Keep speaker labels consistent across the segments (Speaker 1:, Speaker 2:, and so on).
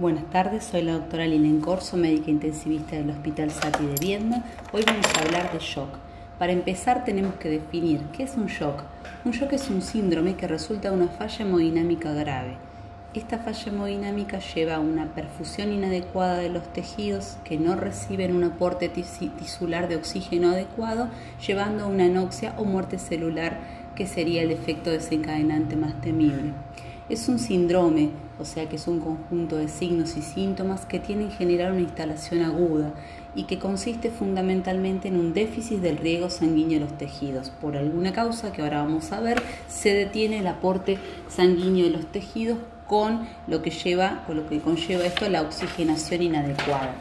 Speaker 1: Buenas tardes, soy la doctora Lina Corso, médica intensivista del Hospital Sati de Viedma. Hoy vamos a hablar de shock. Para empezar tenemos que definir qué es un shock. Un shock es un síndrome que resulta de una falla hemodinámica grave. Esta falla hemodinámica lleva a una perfusión inadecuada de los tejidos que no reciben un aporte tisular de oxígeno adecuado, llevando a una anoxia o muerte celular, que sería el efecto desencadenante más temible. Es un síndrome, o sea que es un conjunto de signos y síntomas que tienen que generar una instalación aguda y que consiste fundamentalmente en un déficit del riego sanguíneo de los tejidos. Por alguna causa que ahora vamos a ver, se detiene el aporte sanguíneo de los tejidos con lo que lleva, con lo que conlleva esto la oxigenación inadecuada.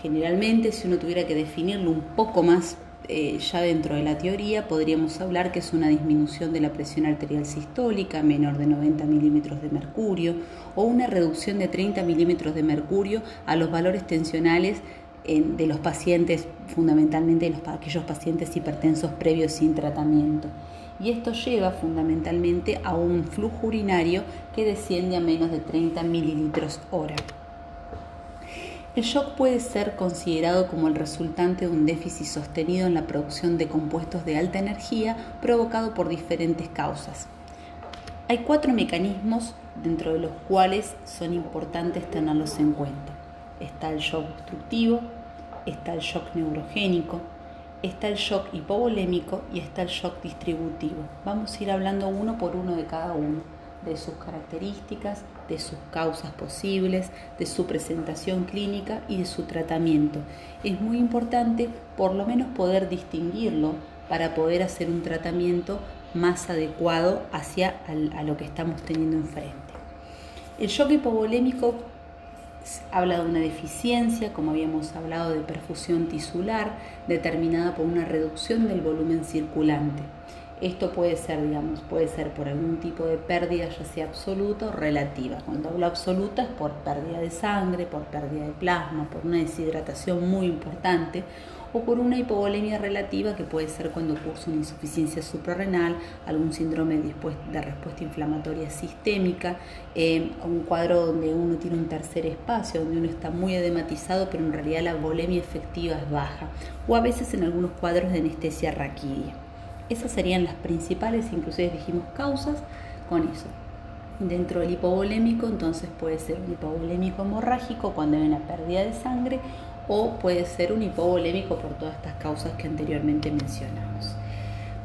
Speaker 1: Generalmente, si uno tuviera que definirlo un poco más eh, ya dentro de la teoría podríamos hablar que es una disminución de la presión arterial sistólica menor de 90 milímetros de mercurio o una reducción de 30 milímetros de mercurio a los valores tensionales de los pacientes, fundamentalmente los, aquellos pacientes hipertensos previos sin tratamiento. Y esto lleva fundamentalmente a un flujo urinario que desciende a menos de 30 mililitros hora. El shock puede ser considerado como el resultante de un déficit sostenido en la producción de compuestos de alta energía provocado por diferentes causas. Hay cuatro mecanismos dentro de los cuales son importantes tenerlos en cuenta. Está el shock obstructivo, está el shock neurogénico, está el shock hipovolémico y está el shock distributivo. Vamos a ir hablando uno por uno de cada uno de sus características, de sus causas posibles, de su presentación clínica y de su tratamiento. Es muy importante por lo menos poder distinguirlo para poder hacer un tratamiento más adecuado hacia lo que estamos teniendo enfrente. El shock hipovolémico habla de una deficiencia, como habíamos hablado, de perfusión tisular determinada por una reducción del volumen circulante. Esto puede ser, digamos, puede ser por algún tipo de pérdida, ya sea absoluta o relativa. Cuando hablo absoluta es por pérdida de sangre, por pérdida de plasma, por una deshidratación muy importante o por una hipovolemia relativa que puede ser cuando cursa una insuficiencia suprarrenal, algún síndrome de respuesta inflamatoria sistémica, eh, un cuadro donde uno tiene un tercer espacio, donde uno está muy edematizado, pero en realidad la volemia efectiva es baja, o a veces en algunos cuadros de anestesia raquidia. Esas serían las principales, inclusive dijimos causas con eso. Dentro del hipovolémico, entonces puede ser un hipovolémico hemorrágico cuando hay una pérdida de sangre o puede ser un hipovolémico por todas estas causas que anteriormente mencionamos.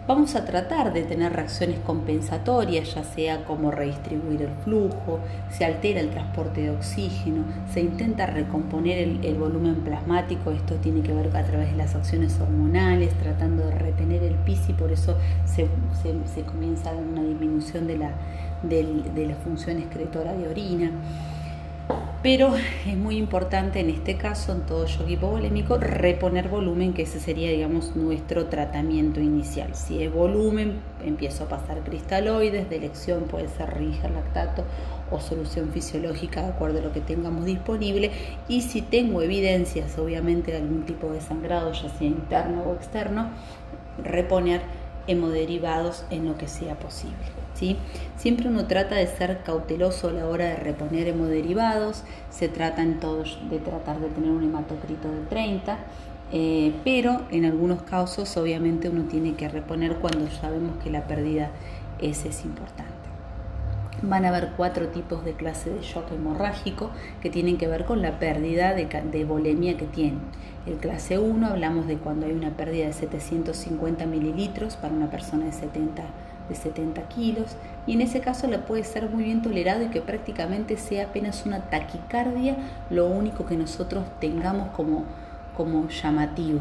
Speaker 1: Vamos a tratar de tener reacciones compensatorias, ya sea como redistribuir el flujo, se altera el transporte de oxígeno, se intenta recomponer el, volumen plasmático, esto tiene que ver a través de las acciones hormonales, tratando de retener el pis y por eso se, comienza una disminución de la, de la función excretora de orina. Pero es muy importante en este caso, en todo shock hipovolémico, reponer volumen, que ese sería, digamos, nuestro tratamiento inicial. Si es volumen, empiezo a pasar cristaloides, de elección puede ser rija, lactato o solución fisiológica de acuerdo a lo que tengamos disponible. Y si tengo evidencias, obviamente, de algún tipo de sangrado, ya sea interno o externo, reponer hemoderivados en lo que sea posible. ¿sí? Siempre uno trata de ser cauteloso a la hora de reponer hemoderivados, se trata en todos de tratar de tener un hematocrito de 30, eh, pero en algunos casos obviamente uno tiene que reponer cuando sabemos que la pérdida es, es importante. Van a haber cuatro tipos de clase de shock hemorrágico que tienen que ver con la pérdida de, de volemia que tienen. El clase 1 hablamos de cuando hay una pérdida de 750 mililitros para una persona de 70, de 70 kilos y en ese caso la puede ser muy bien tolerado y que prácticamente sea apenas una taquicardia lo único que nosotros tengamos como, como llamativo.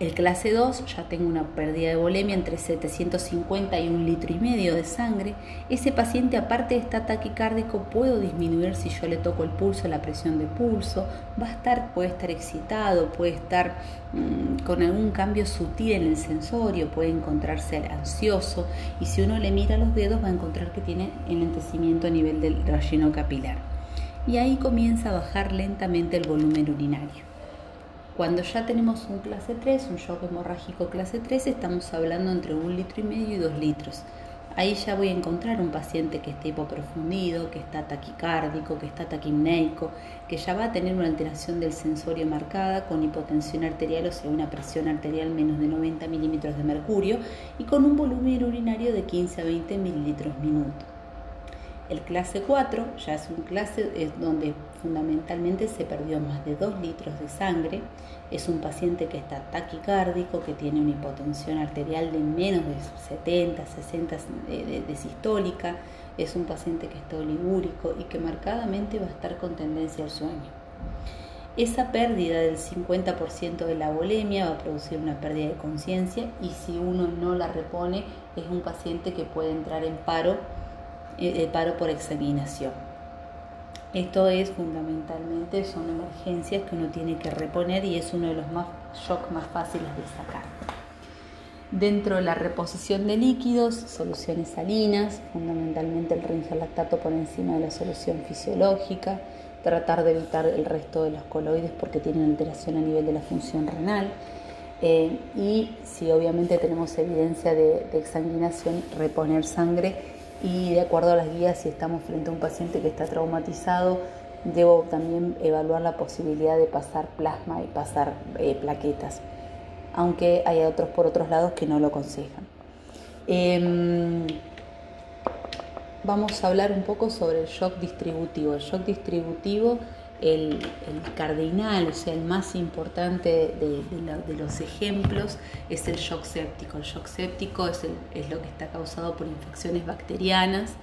Speaker 1: El clase 2 ya tengo una pérdida de volemia entre 750 y un litro y medio de sangre. Ese paciente aparte de estar taquicárdico puedo disminuir si yo le toco el pulso, la presión de pulso. Va a estar, puede estar excitado, puede estar mm, con algún cambio sutil en el sensorio, puede encontrarse ansioso y si uno le mira los dedos va a encontrar que tiene enlentecimiento a nivel del relleno capilar. Y ahí comienza a bajar lentamente el volumen urinario. Cuando ya tenemos un clase 3, un shock hemorrágico clase 3, estamos hablando entre un litro y medio y dos litros. Ahí ya voy a encontrar un paciente que está hipoprofundido, que está taquicárdico, que está taquimneico, que ya va a tener una alteración del sensorio marcada con hipotensión arterial, o sea, una presión arterial menos de 90 milímetros de mercurio y con un volumen urinario de 15 a 20 mililitros minuto. El clase 4 ya es un clase es donde fundamentalmente se perdió más de 2 litros de sangre. Es un paciente que está taquicárdico, que tiene una hipotensión arterial de menos de 70, 60 de, de sistólica. Es un paciente que está oligúrico y que marcadamente va a estar con tendencia al sueño. Esa pérdida del 50% de la bolemia va a producir una pérdida de conciencia y si uno no la repone es un paciente que puede entrar en paro el paro por examinación. Esto es fundamentalmente, son emergencias que uno tiene que reponer y es uno de los más shocks más fáciles de sacar. Dentro de la reposición de líquidos, soluciones salinas, fundamentalmente el rinsolactato por encima de la solución fisiológica, tratar de evitar el resto de los coloides porque tienen alteración a nivel de la función renal. Eh, y si obviamente tenemos evidencia de, de exsanguinación, reponer sangre y de acuerdo a las guías, si estamos frente a un paciente que está traumatizado, debo también evaluar la posibilidad de pasar plasma y pasar eh, plaquetas, aunque hay otros por otros lados que no lo aconsejan. Em, vamos a hablar un poco sobre el shock distributivo. El shock distributivo el, cardinal, o sea, el más importante de, los ejemplos es el shock séptico. El shock séptico es, lo que está causado por infecciones bacterianas,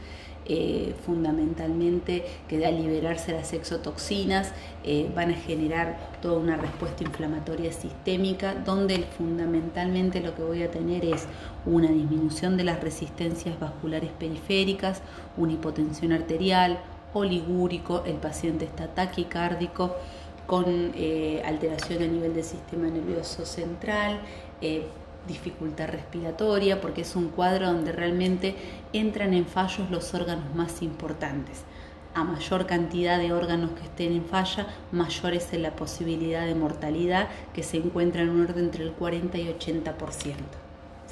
Speaker 1: eh, fundamentalmente que al liberarse las exotoxinas eh, van a generar toda una respuesta inflamatoria sistémica, donde fundamentalmente lo que voy a tener es una disminución de las resistencias vasculares periféricas, una hipotensión arterial, oligúrico, el paciente está taquicárdico con eh, alteración a nivel del sistema nervioso central, eh, dificultad respiratoria, porque es un cuadro donde realmente entran en fallos los órganos más importantes. A mayor cantidad de órganos que estén en falla, mayor es la posibilidad de mortalidad que se encuentra en un orden entre el 40 y 80%.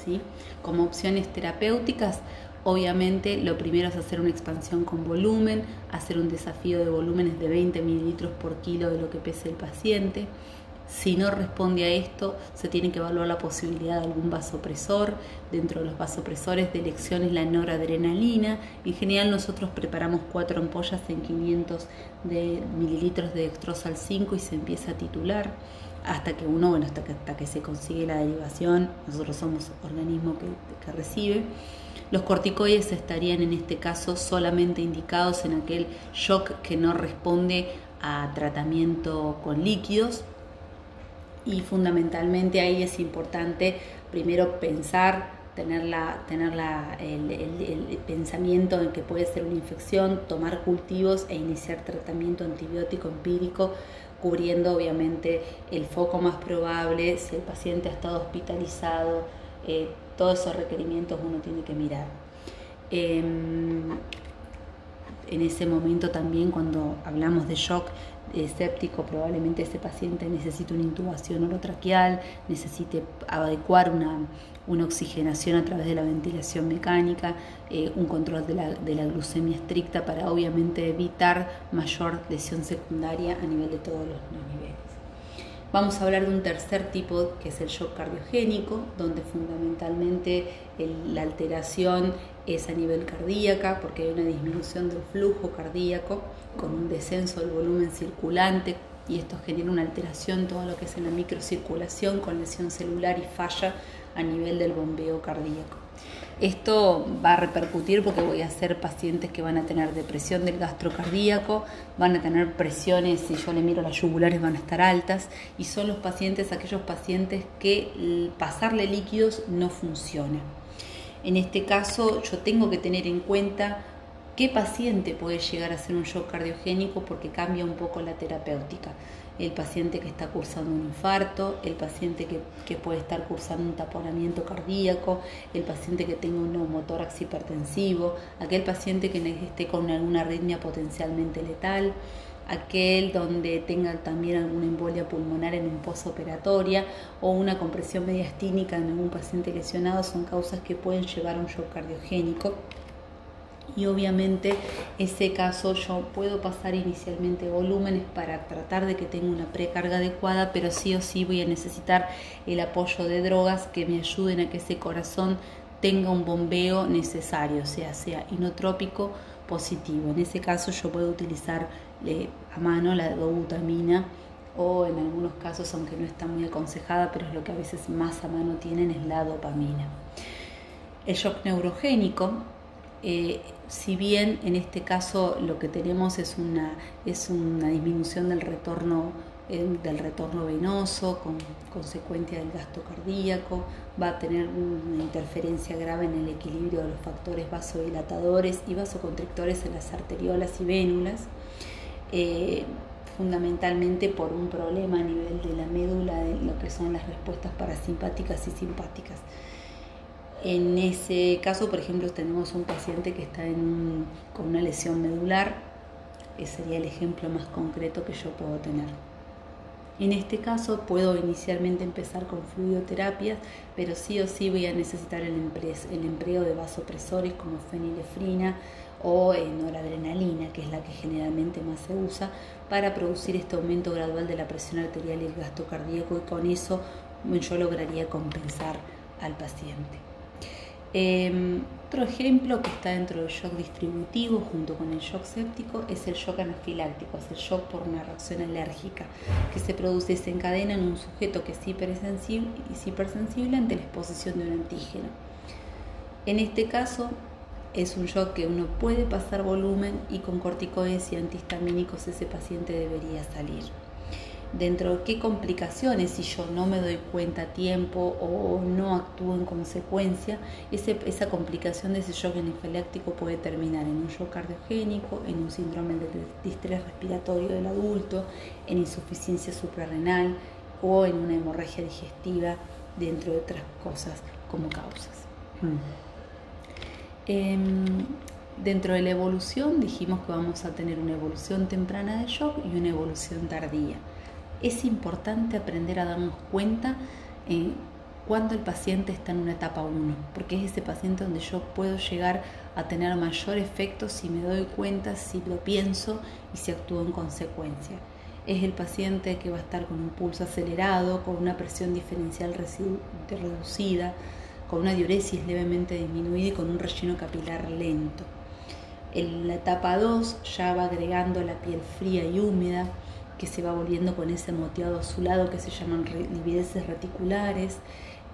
Speaker 1: ¿sí? Como opciones terapéuticas, Obviamente lo primero es hacer una expansión con volumen, hacer un desafío de volúmenes de 20 mililitros por kilo de lo que pese el paciente. Si no responde a esto, se tiene que evaluar la posibilidad de algún vasopresor. Dentro de los vasopresores de elección es la noradrenalina. En general nosotros preparamos cuatro ampollas en 500 de mililitros de dextrosal 5 y se empieza a titular hasta que uno, bueno, hasta que, hasta que se consigue la derivación, nosotros somos organismo que, que recibe. Los corticoides estarían en este caso solamente indicados en aquel shock que no responde a tratamiento con líquidos. Y fundamentalmente ahí es importante primero pensar, tener, tener el, el, pensamiento en que puede ser una infección, tomar cultivos e iniciar tratamiento antibiótico empírico cubriendo obviamente el foco más probable, si el paciente ha estado hospitalizado, eh, todos esos requerimientos uno tiene que mirar. Em, en ese momento también cuando hablamos de shock escéptico, probablemente ese paciente necesite una intubación orotraqueal, necesite adecuar una, una oxigenación a través de la ventilación mecánica, eh, un control de la, de la, glucemia estricta para obviamente evitar mayor lesión secundaria a nivel de todos los niveles. Vamos a hablar de un tercer tipo que es el shock cardiogénico, donde fundamentalmente la alteración es a nivel cardíaca porque hay una disminución del flujo cardíaco con un descenso del volumen circulante y esto genera una alteración todo lo que es en la microcirculación con lesión celular y falla a nivel del bombeo cardíaco. Esto va a repercutir porque voy a hacer pacientes que van a tener depresión del gastrocardíaco, van a tener presiones, si yo le miro las yugulares van a estar altas y son los pacientes, aquellos pacientes que pasarle líquidos no funciona. En este caso yo tengo que tener en cuenta ¿Qué paciente puede llegar a ser un shock cardiogénico porque cambia un poco la terapéutica? El paciente que está cursando un infarto, el paciente que, puede estar cursando un taponamiento cardíaco, el paciente que tenga un neumotórax hipertensivo, aquel paciente que esté con alguna arritmia potencialmente letal, aquel donde tenga también alguna embolia pulmonar en un posoperatoria o una compresión mediastínica en algún paciente lesionado son causas que pueden llevar a un shock cardiogénico y obviamente ese caso yo puedo pasar inicialmente volúmenes para tratar de que tenga una precarga adecuada, pero sí o sí voy a necesitar el apoyo de drogas que me ayuden a que ese corazón tenga un bombeo necesario, sea, sea inotrópico positivo. En ese caso yo puedo utilizar eh, a mano la dobutamina o en algunos casos, aunque no está muy aconsejada, pero es lo que a veces más a mano tienen, es la dopamina. El shock neurogénico, eh, si bien en este caso lo que tenemos es una, es una disminución del retorno del retorno venoso con consecuencia del gasto cardíaco, va a tener una interferencia grave en el equilibrio de los factores vasodilatadores y vasoconstrictores en las arteriolas y vénulas, eh, fundamentalmente por un problema a nivel de la médula de lo que son las respuestas parasimpáticas y simpáticas. En ese caso, por ejemplo, tenemos un paciente que está con una lesión medular, ese sería el ejemplo más concreto que yo puedo tener. En este caso puedo inicialmente empezar con fluidoterapias, pero sí o sí voy a necesitar el, empleo de vasopresores como fenilefrina o noradrenalina, que es la que generalmente más se usa, para producir este aumento gradual de la presión arterial y el gasto cardíaco y con eso yo lograría compensar al paciente. Em, otro ejemplo que está dentro del shock distributivo junto con el shock séptico es el shock anafiláctico, es el shock por una reacción alérgica que se produce y se encadena en un sujeto que es hipersensible, es hipersensible ante la exposición de un antígeno. En este caso es un shock que uno puede pasar volumen y con corticoides y antihistamínicos ese paciente debería salir dentro de qué complicaciones, si yo no me doy cuenta a tiempo o no actúo en consecuencia, esa complicación de ese shock anafiláctico puede terminar en un shock cardiogénico, en un síndrome de distrés respiratorio del adulto, en insuficiencia suprarrenal o en una hemorragia digestiva, dentro de otras cosas como causas. Mm. Em, dentro de la evolución dijimos que vamos a tener una evolución temprana de shock y una evolución tardía es importante aprender a darnos cuenta eh, cuando el paciente está en una etapa 1, porque es ese paciente donde yo puedo llegar a tener mayor efecto si me doy cuenta, si lo pienso y si actúo en consecuencia. Es el paciente que va a estar con un pulso acelerado, con una presión diferencial reducida, con una diuresis levemente disminuida y con un relleno capilar lento. En la etapa 2 ya va agregando la piel fría y húmeda, que se va volviendo con ese moteado azulado que se llaman livideces reticulares,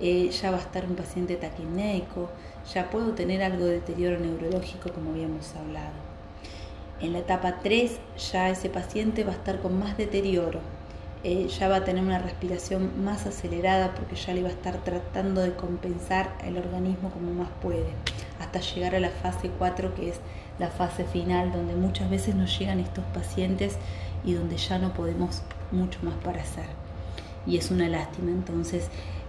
Speaker 1: eh, ya va a estar un paciente taquimneico, ya puedo tener algo de deterioro neurológico como habíamos hablado. En la etapa 3 ya ese paciente va a estar con más deterioro, eh, ya va a tener una respiración más acelerada porque ya le va a estar tratando de compensar el organismo como más puede, hasta llegar a la fase 4 que es la fase final donde muchas veces nos llegan estos pacientes y donde ya no podemos mucho más para hacer. Y es una lástima. Entonces,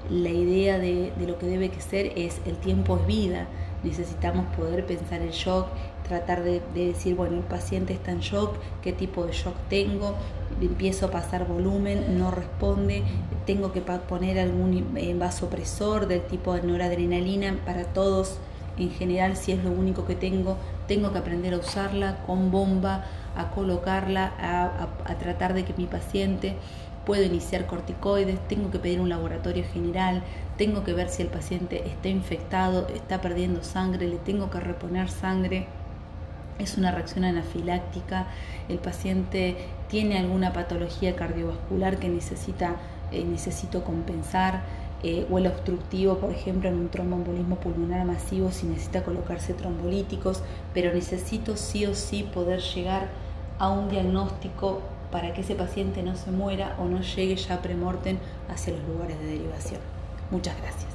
Speaker 1: la idea de, lo que debe que ser es el tiempo es vida. Necesitamos poder pensar el shock, tratar de, decir, bueno, el paciente está en shock, qué tipo de shock tengo, empiezo a pasar volumen, no responde, tengo que poner algún eh, vasopresor del tipo de noradrenalina para todos en general, si es lo único que tengo, tengo que aprender a usarla con bomba, a colocarla, a, tratar de que mi paciente pueda iniciar corticoides, tengo que pedir un laboratorio general, tengo que ver si el paciente está infectado, está perdiendo sangre, le tengo que reponer sangre. Es una reacción anafiláctica, el paciente tiene alguna patología cardiovascular que necesita, eh, necesito compensar, eh, o el obstructivo, por ejemplo, en un tromboembolismo pulmonar masivo, si necesita colocarse trombolíticos, pero necesito sí o sí poder llegar un diagnóstico para que ese paciente no se muera o no llegue ya premortem hacia los lugares de derivación. Muchas gracias.